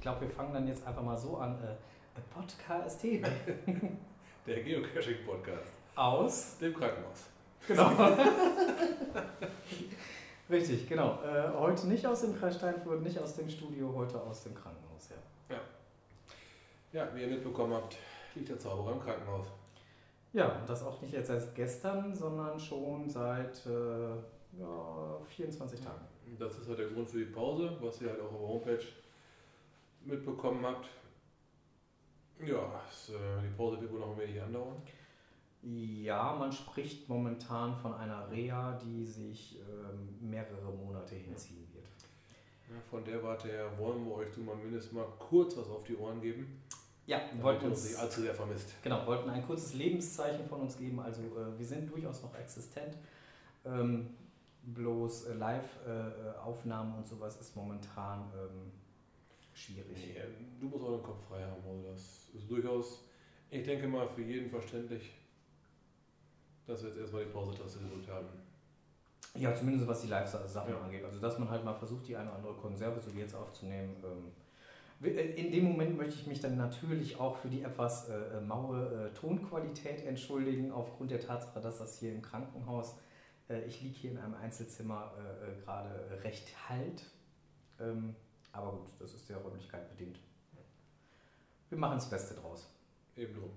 ich, glaube, wir fangen dann jetzt einfach mal so an. Äh, Podcast Der Geocaching-Podcast. Aus dem Krankenhaus. Genau. Richtig, genau. Äh, heute nicht aus dem Kreis Steinfurt, nicht aus dem Studio, heute aus dem Krankenhaus, ja. Ja, ja wie ihr mitbekommen habt, liegt der Zauberer im Krankenhaus. Ja, und das auch nicht jetzt erst gestern, sondern schon seit äh, ja, 24 Tagen. Das ist halt der Grund für die Pause, was ihr halt auch auf der Homepage mitbekommen habt. Ja, es, äh, die Pause wird wohl noch ein wenig andauern. Ja, man spricht momentan von einer Reha, die sich ähm, mehrere Monate hinziehen wird. Ja, von der Warte her wollen wir euch zumindest mal kurz was auf die Ohren geben. Ja, wir wollten uns nicht allzu sehr vermisst. Genau, wollten ein kurzes Lebenszeichen von uns geben. Also äh, wir sind durchaus noch existent. Ähm, bloß äh, Live-Aufnahmen äh, und sowas ist momentan ähm, schwierig. Nee, du musst auch den Kopf frei haben. Also das ist durchaus, ich denke mal, für jeden verständlich dass wir jetzt erstmal die Pause-Taste gedrückt haben. Ja, zumindest was die Live-Sachen ja. angeht. Also, dass man halt mal versucht, die eine oder andere Konserve, so wie jetzt aufzunehmen. Ähm, äh, in dem Moment möchte ich mich dann natürlich auch für die etwas äh, äh, maue äh, Tonqualität entschuldigen, aufgrund der Tatsache, dass das hier im Krankenhaus, äh, ich liege hier in einem Einzelzimmer, äh, gerade recht halt. Ähm, aber gut, das ist der Räumlichkeit bedingt. Wir machen das Beste draus. Eben drum.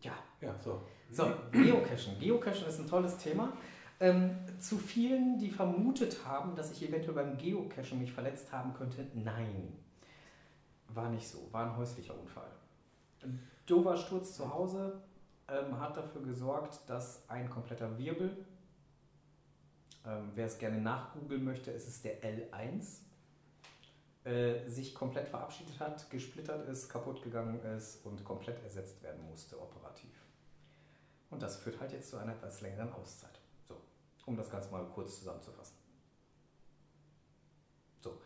Ja. Ja, so. So, Geocachen. Geocachen ist ein tolles Thema. Ähm, zu vielen, die vermutet haben, dass ich eventuell beim Geocachen mich verletzt haben könnte, nein. War nicht so. War ein häuslicher Unfall. Ein dover Sturz zu Hause ähm, hat dafür gesorgt, dass ein kompletter Wirbel, ähm, wer es gerne nachgoogeln möchte, ist es der L1, äh, sich komplett verabschiedet hat, gesplittert ist, kaputt gegangen ist und komplett ersetzt werden musste operativ. Und das führt halt jetzt zu einer etwas längeren Auszeit. So, um das Ganze mal kurz zusammenzufassen. So.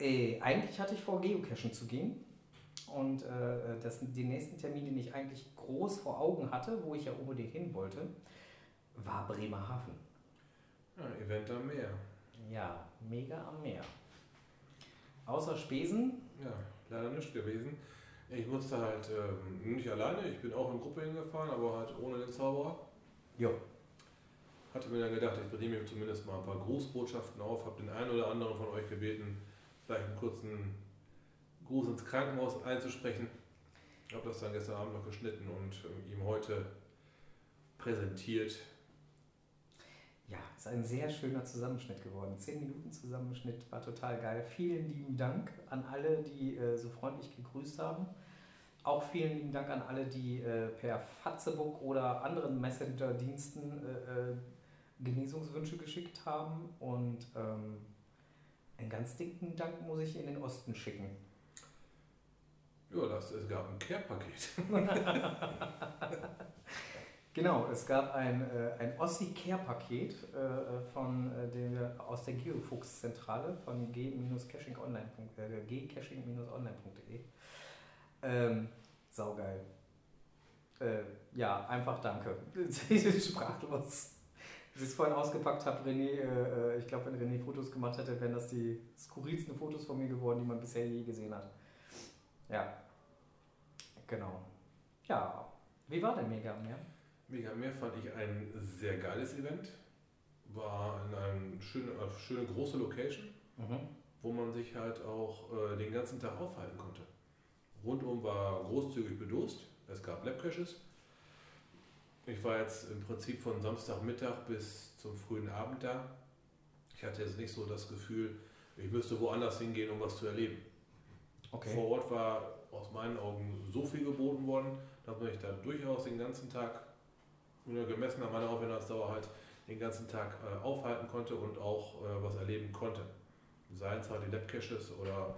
Äh, eigentlich hatte ich vor, Geocachen zu gehen. Und äh, das, den nächsten Termin, den ich eigentlich groß vor Augen hatte, wo ich ja unbedingt hin wollte, war Bremerhaven. Ja, Event am Meer. Ja, mega am Meer. Außer Spesen? Ja, leider nicht gewesen. Ich musste halt ähm, nicht alleine, ich bin auch in Gruppe hingefahren, aber halt ohne den Zauberer. Ja. Hatte mir dann gedacht, ich bringe mir zumindest mal ein paar Grußbotschaften auf, habe den einen oder anderen von euch gebeten, vielleicht einen kurzen Gruß ins Krankenhaus einzusprechen. Ich habe das dann gestern Abend noch geschnitten und äh, ihm heute präsentiert. Ja, ist ein sehr schöner Zusammenschnitt geworden. Zehn Minuten Zusammenschnitt war total geil. Vielen lieben Dank an alle, die äh, so freundlich gegrüßt haben. Auch vielen lieben Dank an alle, die äh, per Fatzebook oder anderen Messenger-Diensten äh, äh Genesungswünsche geschickt haben. Und ähm, einen ganz dicken Dank muss ich in den Osten schicken. Ja, das, es gab ein Care-Paket. Genau, es gab ein, äh, ein Ossi-Care-Paket äh, von äh, aus der Geofuchs-Zentrale von g-caching-online.de. Äh. Ähm, saugeil. Äh, ja, einfach danke. Ich bin sprachlos. Als ich es vorhin ausgepackt habe, René, äh, äh, ich glaube, wenn René Fotos gemacht hätte, wären das die skurrilsten Fotos von mir geworden, die man bisher je gesehen hat. Ja, genau. Ja, wie war der Mega mehr? Mega Meer fand ich ein sehr geiles Event. War in einer schönen, schöne große Location, mhm. wo man sich halt auch äh, den ganzen Tag aufhalten konnte. Rundum war großzügig bedost. Es gab Labcaches. Ich war jetzt im Prinzip von Samstagmittag bis zum frühen Abend da. Ich hatte jetzt nicht so das Gefühl, ich müsste woanders hingehen, um was zu erleben. Okay. Vor Ort war aus meinen Augen so viel geboten worden, dass man sich da durchaus den ganzen Tag gemessen an meiner Aufenthaltsdauer halt den ganzen Tag äh, aufhalten konnte und auch äh, was erleben konnte. Seien es halt die Labcaches oder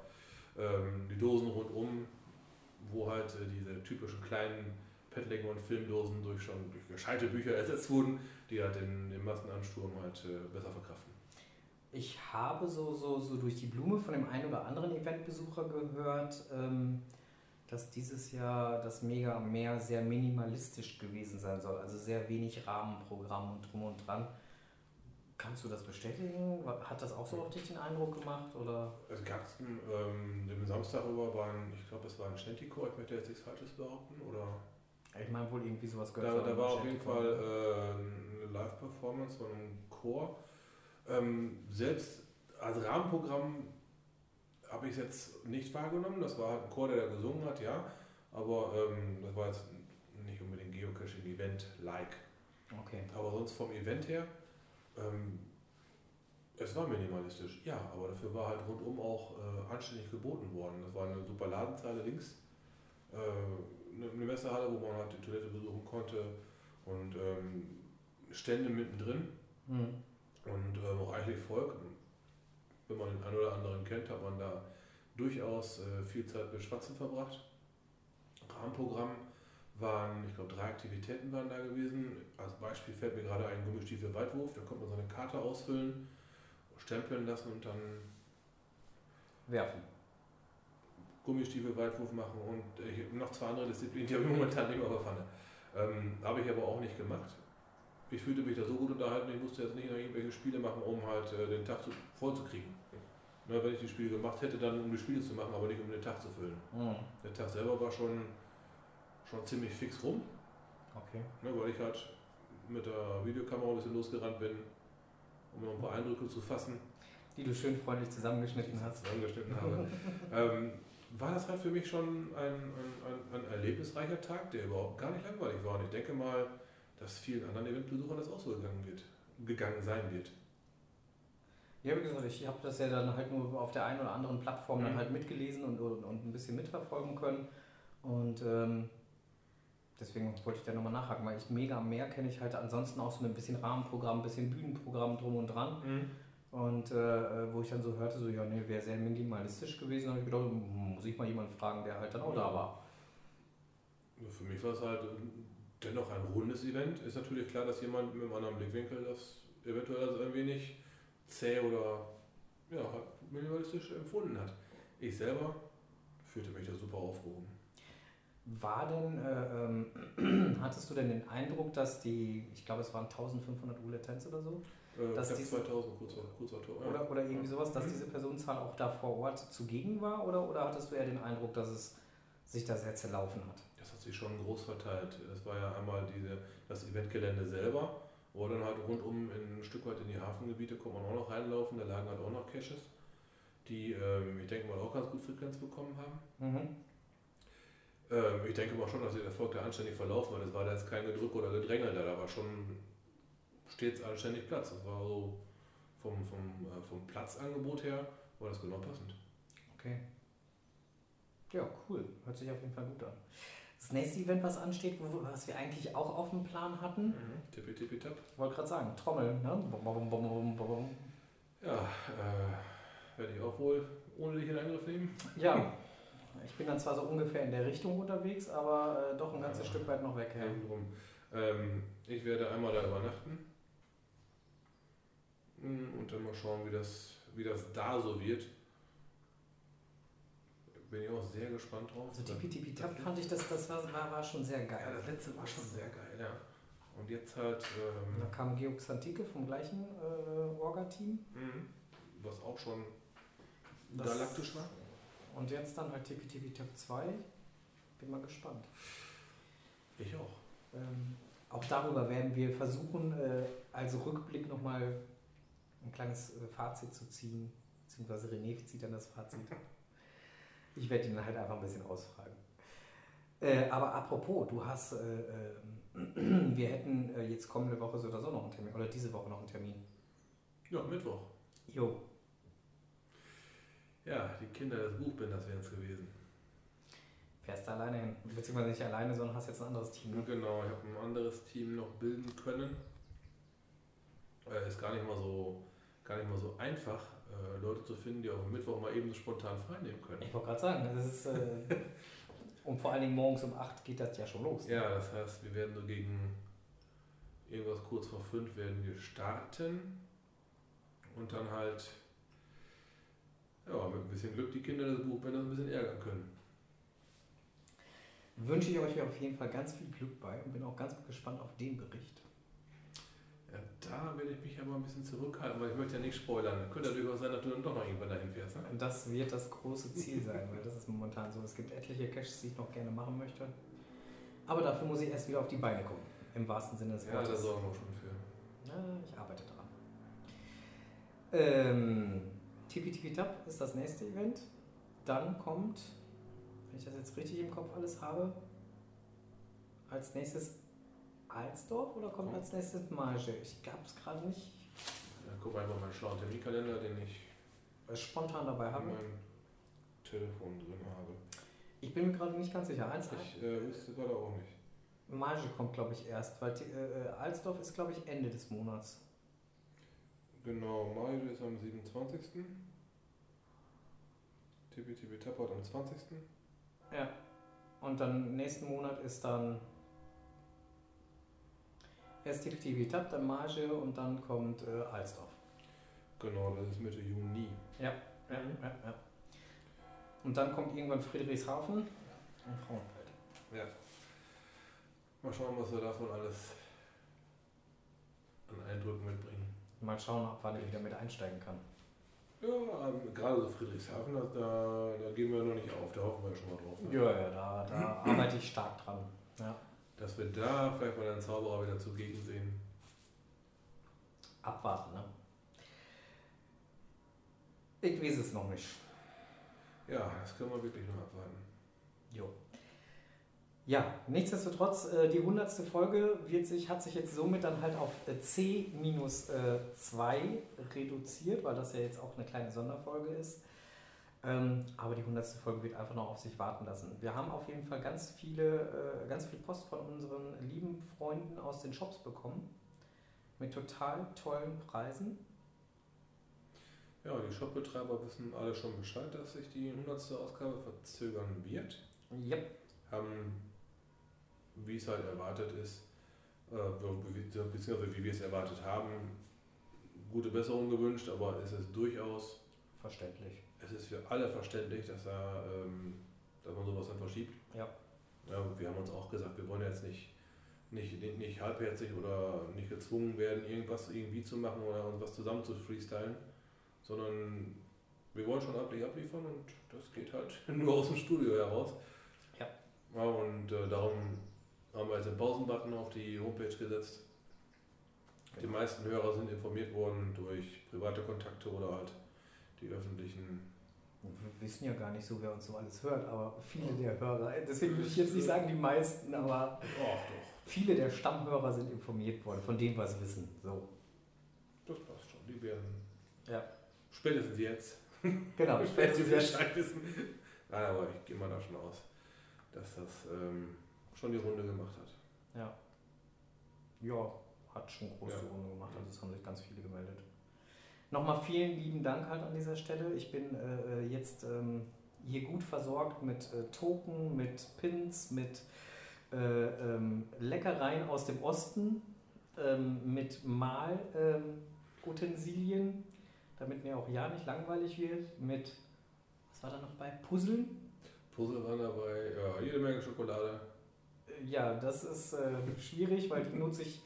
ähm, die Dosen rundum, wo halt äh, diese typischen kleinen Pettling- und Filmdosen durch schon durch gescheite Bücher ersetzt wurden, die halt den, den Massenansturm halt äh, besser verkraften. Ich habe so, so, so durch die Blume von dem einen oder anderen Eventbesucher gehört, ähm, dass dieses Jahr das Mega am Meer sehr minimalistisch gewesen sein soll. Also sehr wenig Rahmenprogramm und drum und dran. Kannst du das bestätigen? Hat das auch so auf dich den Eindruck gemacht? Oder? Es gab ähm, den Samstag über waren, ich glaube, es war ein Schnettikor, ich möchte jetzt nichts Falsches behaupten, oder? Ich meine wohl irgendwie sowas gehört. Da, da war auf jeden Fall äh, eine Live-Performance von einem Chor. Ähm, selbst als Rahmenprogramm habe ich es jetzt nicht wahrgenommen. Das war halt ein Chor, der da gesungen hat, ja. Aber ähm, das war jetzt nicht unbedingt Geocaching-Event-like. Okay. Aber sonst vom Event her, ähm, es war minimalistisch, ja, aber dafür war halt rundum auch äh, anständig geboten worden. Das war eine super Ladenzeile links, äh, eine, eine Messehalle, wo man halt die Toilette besuchen konnte und ähm, Stände mittendrin mhm. und ähm, auch eigentlich Volk. Wenn man den einen oder anderen kennt, hat man da durchaus äh, viel Zeit mit Schwatzen verbracht. Rahmenprogramm waren, ich glaube, drei Aktivitäten waren da gewesen. Als Beispiel fällt mir gerade ein Gummistiefel Weitwurf, da konnte man seine Karte ausfüllen, stempeln lassen und dann werfen. Gummistiefel Weitwurf machen und äh, noch zwei andere Disziplinen, die habe ich momentan nicht mehr auf der Pfanne. Ähm, habe ich aber auch nicht gemacht. Ich fühlte mich da so gut unterhalten, ich musste jetzt nicht irgendwelche Spiele machen, um halt äh, den Tag zu, voll zu kriegen. Ne, wenn ich die Spiele gemacht hätte, dann um die Spiele zu machen, aber nicht um den Tag zu füllen. Mhm. Der Tag selber war schon schon ziemlich fix rum. Okay. Ne, weil ich halt mit der Videokamera ein bisschen losgerannt bin, um noch ein paar Eindrücke zu fassen. Die du schön freundlich zusammengeschnitten hast. Zusammengeschnitten habe. ähm, war das halt für mich schon ein, ein, ein, ein, erlebnisreicher Tag, der überhaupt gar nicht langweilig war. Und ich denke mal, dass vielen anderen Eventbesuchern das auch so gegangen, wird, gegangen sein wird. Ja, wie gesagt, ich habe das ja dann halt nur auf der einen oder anderen Plattform mhm. dann halt mitgelesen und, und, und ein bisschen mitverfolgen können. Und ähm, deswegen wollte ich da nochmal nachhaken, weil ich mega mehr kenne ich halt ansonsten auch so ein bisschen Rahmenprogramm, ein bisschen Bühnenprogramm drum und dran. Mhm. Und äh, wo ich dann so hörte, so, ja, nee, wäre sehr minimalistisch gewesen, habe ich gedacht, muss ich mal jemanden fragen, der halt dann auch da war. Ja, für mich war es halt dennoch ein rundes Event. Ist natürlich klar, dass jemand mit einem anderen Blickwinkel das eventuell also ein wenig zäh oder ja, minimalistisch empfunden hat. Ich selber fühlte mich da super aufgehoben. War denn, äh, ähm, hattest du denn den Eindruck, dass die, ich glaube es waren 1500 Roulettes oder so? Äh, dass diese, 2000 kurzer, kurzer Tor, ja. oder, oder irgendwie sowas, dass mhm. diese Personenzahl auch da vor Ort zugegen war? Oder, oder hattest du eher den Eindruck, dass es sich da sehr zerlaufen hat? Das hat sich schon groß verteilt. Es war ja einmal diese, das Eventgelände selber, wo dann halt rundum ein Stück weit in die Hafengebiete kommt man auch noch reinlaufen, da lagen halt auch noch Caches, die, ähm, ich denke mal, auch ganz gut Frequenz bekommen haben. Mhm. Ähm, ich denke mal schon, dass der Erfolg da anständig verlaufen war. Es war da jetzt kein Gedrück oder Gedränge da, da war schon stets anständig Platz. Das war so vom, vom, äh, vom Platzangebot her, war das genau passend. Okay. Ja, cool. Hört sich auf jeden Fall gut an. Das nächste Event, was ansteht, was wir eigentlich auch auf dem Plan hatten. Mhm. Tippi, tippi, tap. Wollte gerade sagen, Trommel, ne? Bom, bom, bom, ja, äh, werde ich auch wohl ohne dich in Angriff nehmen. Ja, Ich bin dann zwar so ungefähr in der Richtung unterwegs, aber äh, doch ein ganzes ja. Stück weit noch weg. Ja. Ähm, ich werde einmal da übernachten hm, und dann mal schauen, wie das, wie das da so wird. Bin ich auch sehr gespannt drauf. Also Tipi Tipi Tap fand ich, das, das war, war, war schon sehr geil. Ja, das letzte war schon sehr geil, ja. Und jetzt halt. Ähm, da kam Georg Santike vom gleichen äh, Orga-Team. Mhm. Was auch schon galaktisch war. Und jetzt dann halt TPTV Tab 2. Bin mal gespannt. Ich auch. Ähm, auch darüber werden wir versuchen, äh, also Rückblick nochmal ein kleines äh, Fazit zu ziehen. Beziehungsweise René zieht dann das Fazit. Ich werde ihn halt einfach ein bisschen ausfragen. Äh, aber apropos, du hast, äh, ähm, wir hätten äh, jetzt kommende Woche so oder so noch einen Termin, oder diese Woche noch einen Termin. Ja, Mittwoch. Jo, ja, die Kinder des Buchbinders wären es gewesen. Fährst du alleine hin? Beziehungsweise nicht alleine, sondern hast jetzt ein anderes Team. Ne? Genau, ich habe ein anderes Team noch bilden können. Äh, ist gar nicht mal so, gar nicht mal so einfach, äh, Leute zu finden, die auch am Mittwoch mal eben so spontan frei nehmen können. Ich wollte gerade sagen, das ist. Äh, und vor allen Dingen morgens um 8 geht das ja schon los. Ne? Ja, das heißt, wir werden so gegen irgendwas kurz vor 5 werden wir starten und dann halt ja, mit ein bisschen Glück die Kinder des Buchbinders ein bisschen ärgern können. Wünsche ich euch auf jeden Fall ganz viel Glück bei und bin auch ganz gespannt auf den Bericht. Ja, da werde ich mich aber ein bisschen zurückhalten, weil ich möchte ja nicht spoilern. Könnte ja durchaus sein, dass du dann doch noch irgendwann dahin fährst. Ne? Das wird das große Ziel sein, weil das ist momentan so. Es gibt etliche Caches, die ich noch gerne machen möchte. Aber dafür muss ich erst wieder auf die Beine kommen. Im wahrsten Sinne des Wortes. Ja, da sorgen wir schon für. Na, ich arbeite dran. Ähm, Tipi Tipi Tap ist das nächste Event. Dann kommt, wenn ich das jetzt richtig im Kopf alles habe, als nächstes Alsdorf oder kommt als nächstes Marge? Ich gab es gerade nicht. Ja, guck mal meinen schlauen Terminkalender, den ich spontan dabei habe. In meinem Telefon drin habe. Ich bin mir gerade nicht ganz sicher. Eins, ich äh, wüsste gerade auch nicht. Marge kommt, glaube ich, erst, weil äh, äh, Alsdorf ist, glaube ich, Ende des Monats. Genau, Marge ist am 27. Tibi Tibi Tappert am 20. Ja. Und dann nächsten Monat ist dann erst Tibi Tapp, dann Marge und dann kommt äh, Alsdorf. Genau, das ist Mitte Juni. Ja, ja, ja, ja. Und dann kommt irgendwann Friedrichshafen und Frauenfeld. Ja. Mal schauen, was wir davon alles an Eindrücken mitbringen. Mal schauen, ab wann ich wieder mit einsteigen kann. Ja, ähm, gerade so Friedrichshafen, da, da gehen wir noch nicht auf, da hoffen wir schon mal drauf. Ne? Ja, ja, da, da arbeite ich stark dran. Ja. Dass wir da vielleicht mal einen Zauberer wieder zugegen sehen. Abwarten, ne? Ich weiß es noch nicht. Ja, das können wir wirklich noch abwarten. Jo. Ja, nichtsdestotrotz, äh, die 100. Folge wird sich, hat sich jetzt somit dann halt auf äh, C-2 äh, reduziert, weil das ja jetzt auch eine kleine Sonderfolge ist. Ähm, aber die 100. Folge wird einfach noch auf sich warten lassen. Wir haben auf jeden Fall ganz viele, ganz viel Post von unseren lieben Freunden aus den Shops bekommen. Mit total tollen Preisen. Ja, die Shopbetreiber wissen alle schon Bescheid, dass sich die 100. Ausgabe verzögern wird. Yep. Haben wie es halt erwartet ist, äh, beziehungsweise wie wir es erwartet haben, gute Besserung gewünscht, aber es ist durchaus verständlich. Es ist für alle verständlich, dass, er, ähm, dass man sowas dann verschiebt. Ja. ja. Wir haben uns auch gesagt, wir wollen jetzt nicht, nicht, nicht halbherzig oder nicht gezwungen werden, irgendwas irgendwie zu machen oder uns was zusammen zu freestylen, sondern wir wollen schon abliefern und das geht halt nur aus dem Studio heraus. Ja. ja und äh, darum haben wir jetzt den Pausenbutton auf die Homepage gesetzt. Die meisten Hörer sind informiert worden durch private Kontakte oder halt die öffentlichen. Wir wissen ja gar nicht so, wer uns so alles hört, aber viele der Hörer, deswegen würde ich jetzt nicht sagen die meisten, aber viele der Stammhörer sind informiert worden, von dem, was sie wissen. So. Das passt schon, die werden. Ja. Spätestens jetzt. Genau, spätestens jetzt. Bescheid wissen. Nein, aber ich gehe mal davon aus, dass das. Ähm, schon die Runde gemacht hat. Ja. Ja, hat schon große ja. Runde gemacht, also es haben sich ganz viele gemeldet. Nochmal vielen lieben Dank halt an dieser Stelle. Ich bin äh, äh, jetzt ähm, hier gut versorgt mit äh, Token, mit Pins, mit äh, ähm, Leckereien aus dem Osten, ähm, mit Malutensilien, damit mir auch ja nicht langweilig wird, mit, was war da noch bei? Puzzeln? Puzzle waren dabei, ja, jede Menge Schokolade ja, das ist äh, schwierig, weil die nutze ich.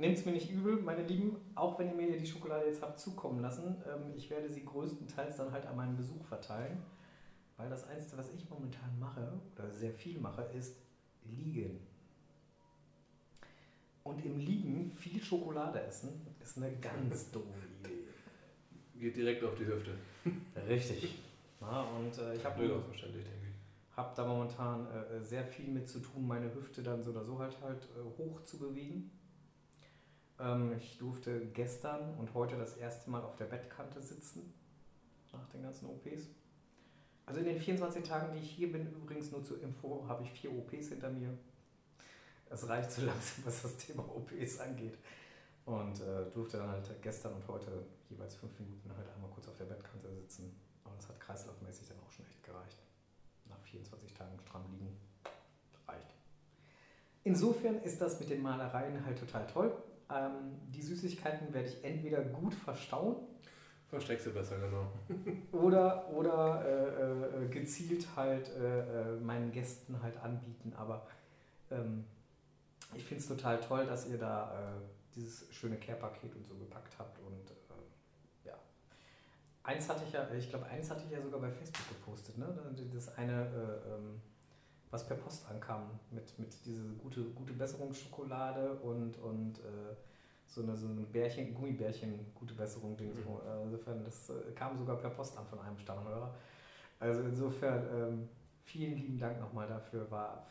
Nehmt es mir nicht übel, meine Lieben, auch wenn ihr mir die Schokolade jetzt habt zukommen lassen. Ähm, ich werde sie größtenteils dann halt an meinen Besuch verteilen, weil das Einzige, was ich momentan mache oder sehr viel mache, ist liegen. Und im Liegen viel Schokolade essen, ist eine ganz doofe Idee. Geht direkt auf die Hüfte. Richtig. Ja, und äh, ich habe habe da momentan äh, sehr viel mit zu tun, meine Hüfte dann so oder so halt halt äh, hoch zu bewegen. Ähm, ich durfte gestern und heute das erste Mal auf der Bettkante sitzen, nach den ganzen OPs. Also in den 24 Tagen, die ich hier bin, übrigens nur zur Info, habe ich vier OPs hinter mir. Es reicht so langsam, was das Thema OPs angeht. Und äh, durfte dann halt gestern und heute jeweils fünf Minuten halt einmal kurz auf der Bettkante sitzen. Und das hat kreislaufmäßig dann auch schon echt gereicht. 24 Tagen stramm liegen. Reicht. Insofern ist das mit den Malereien halt total toll. Ähm, die Süßigkeiten werde ich entweder gut verstauen. Versteckst du besser, genau. oder oder äh, äh, gezielt halt äh, äh, meinen Gästen halt anbieten. Aber ähm, ich finde es total toll, dass ihr da dieses schöne Care-Paket und so gepackt habt. Und äh, ja. Eins hatte ich ja, ich glaube, eins hatte ich ja sogar bei Facebook gepostet, ne? Das eine, äh, ähm, was per Post ankam, mit, mit diese gute, gute Besserungsschokolade und, und äh, so eine, so eine Bärchen, Gummibärchen, gute Besserung, Ding. Mhm. So. Äh, insofern, das äh, kam sogar per Post an von einem Stammhörer. Also insofern, ähm, vielen lieben Dank nochmal dafür. War,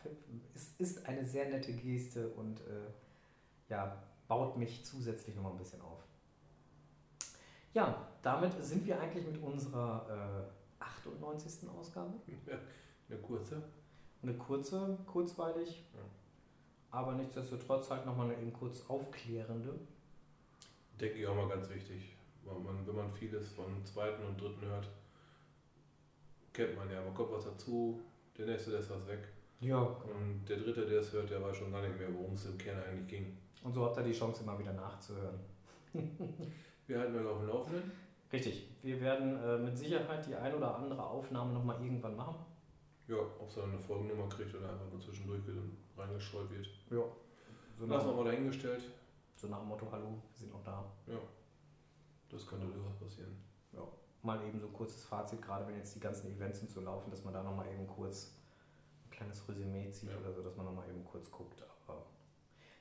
es ist eine sehr nette Geste und äh, ja, baut mich zusätzlich nochmal ein bisschen auf. Ja, damit sind wir eigentlich mit unserer äh, 98. Ausgabe. Ja, eine kurze. Eine kurze, kurzweilig. Ja. Aber nichtsdestotrotz halt nochmal eine eben kurz aufklärende. Denke ich auch mal ganz wichtig. Weil man, wenn man vieles von zweiten und dritten hört, kennt man ja. Man kommt was dazu, der nächste lässt was weg. Ja. Und der dritte, der es hört, der weiß schon gar nicht mehr, worum es im Kern eigentlich ging. Und so habt ihr die Chance, immer wieder nachzuhören. wir halten euch auf dem Laufenden. Richtig. Wir werden äh, mit Sicherheit die ein oder andere Aufnahme nochmal irgendwann machen. Ja, ob es dann eine Folgennummer kriegt oder einfach nur zwischendurch reingestreut wird. Ja. So Lassen wir mal dahingestellt. So nach dem Motto, hallo, wir sind noch da. Ja. Das könnte durchaus passieren. Ja. Mal eben so ein kurzes Fazit, gerade wenn jetzt die ganzen Events sind zu laufen, dass man da nochmal eben kurz ein kleines Resümee zieht ja. oder so, dass man nochmal eben kurz guckt. Aber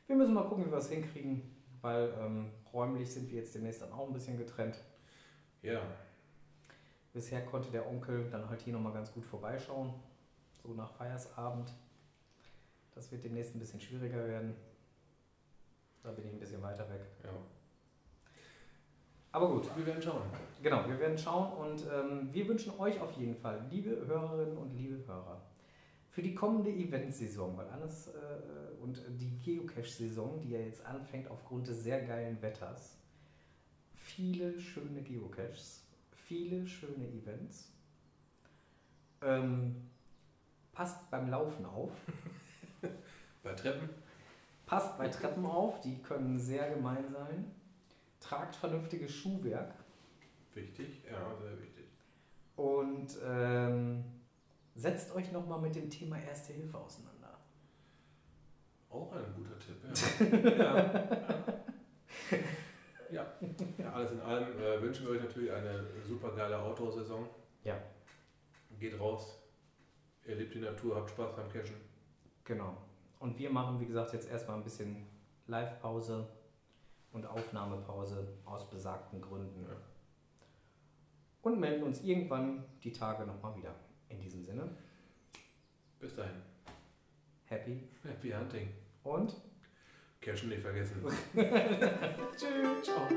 wir müssen mal gucken, wie wir es hinkriegen, weil ähm, räumlich sind wir jetzt demnächst dann auch ein bisschen getrennt. Ja. Bisher konnte der Onkel dann halt hier nochmal ganz gut vorbeischauen so nach Feiersabend. Das wird demnächst ein bisschen schwieriger werden. Da bin ich ein bisschen weiter weg. Ja. Aber gut. Wir werden schauen. Genau, wir werden schauen und ähm, wir wünschen euch auf jeden Fall, liebe Hörerinnen und liebe Hörer, für die kommende Eventsaison, weil alles äh, und die Geocache-Saison, die ja jetzt anfängt aufgrund des sehr geilen Wetters, viele schöne Geocaches, viele schöne Events. Ähm, Passt beim Laufen auf. bei Treppen? Passt bei Treppen auf, die können sehr gemein sein. Tragt vernünftiges Schuhwerk. Wichtig, ja, sehr wichtig. Und ähm, setzt euch nochmal mit dem Thema Erste Hilfe auseinander. Auch ein guter Tipp, ja. ja. ja. ja. alles in allem äh, wünschen wir euch natürlich eine super geile Outdoor-Saison. Ja. Geht raus, erlebt die Natur, habt Spaß beim Cashen. Genau. Und wir machen, wie gesagt, jetzt erstmal ein bisschen Live-Pause und Aufnahmepause aus besagten Gründen. Ja. Und melden uns irgendwann die Tage nochmal wieder. In diesem Sinne. Bis dahin. Happy. Happy Hunting. Und? Cashen nicht vergessen. Tschüss. Ciao.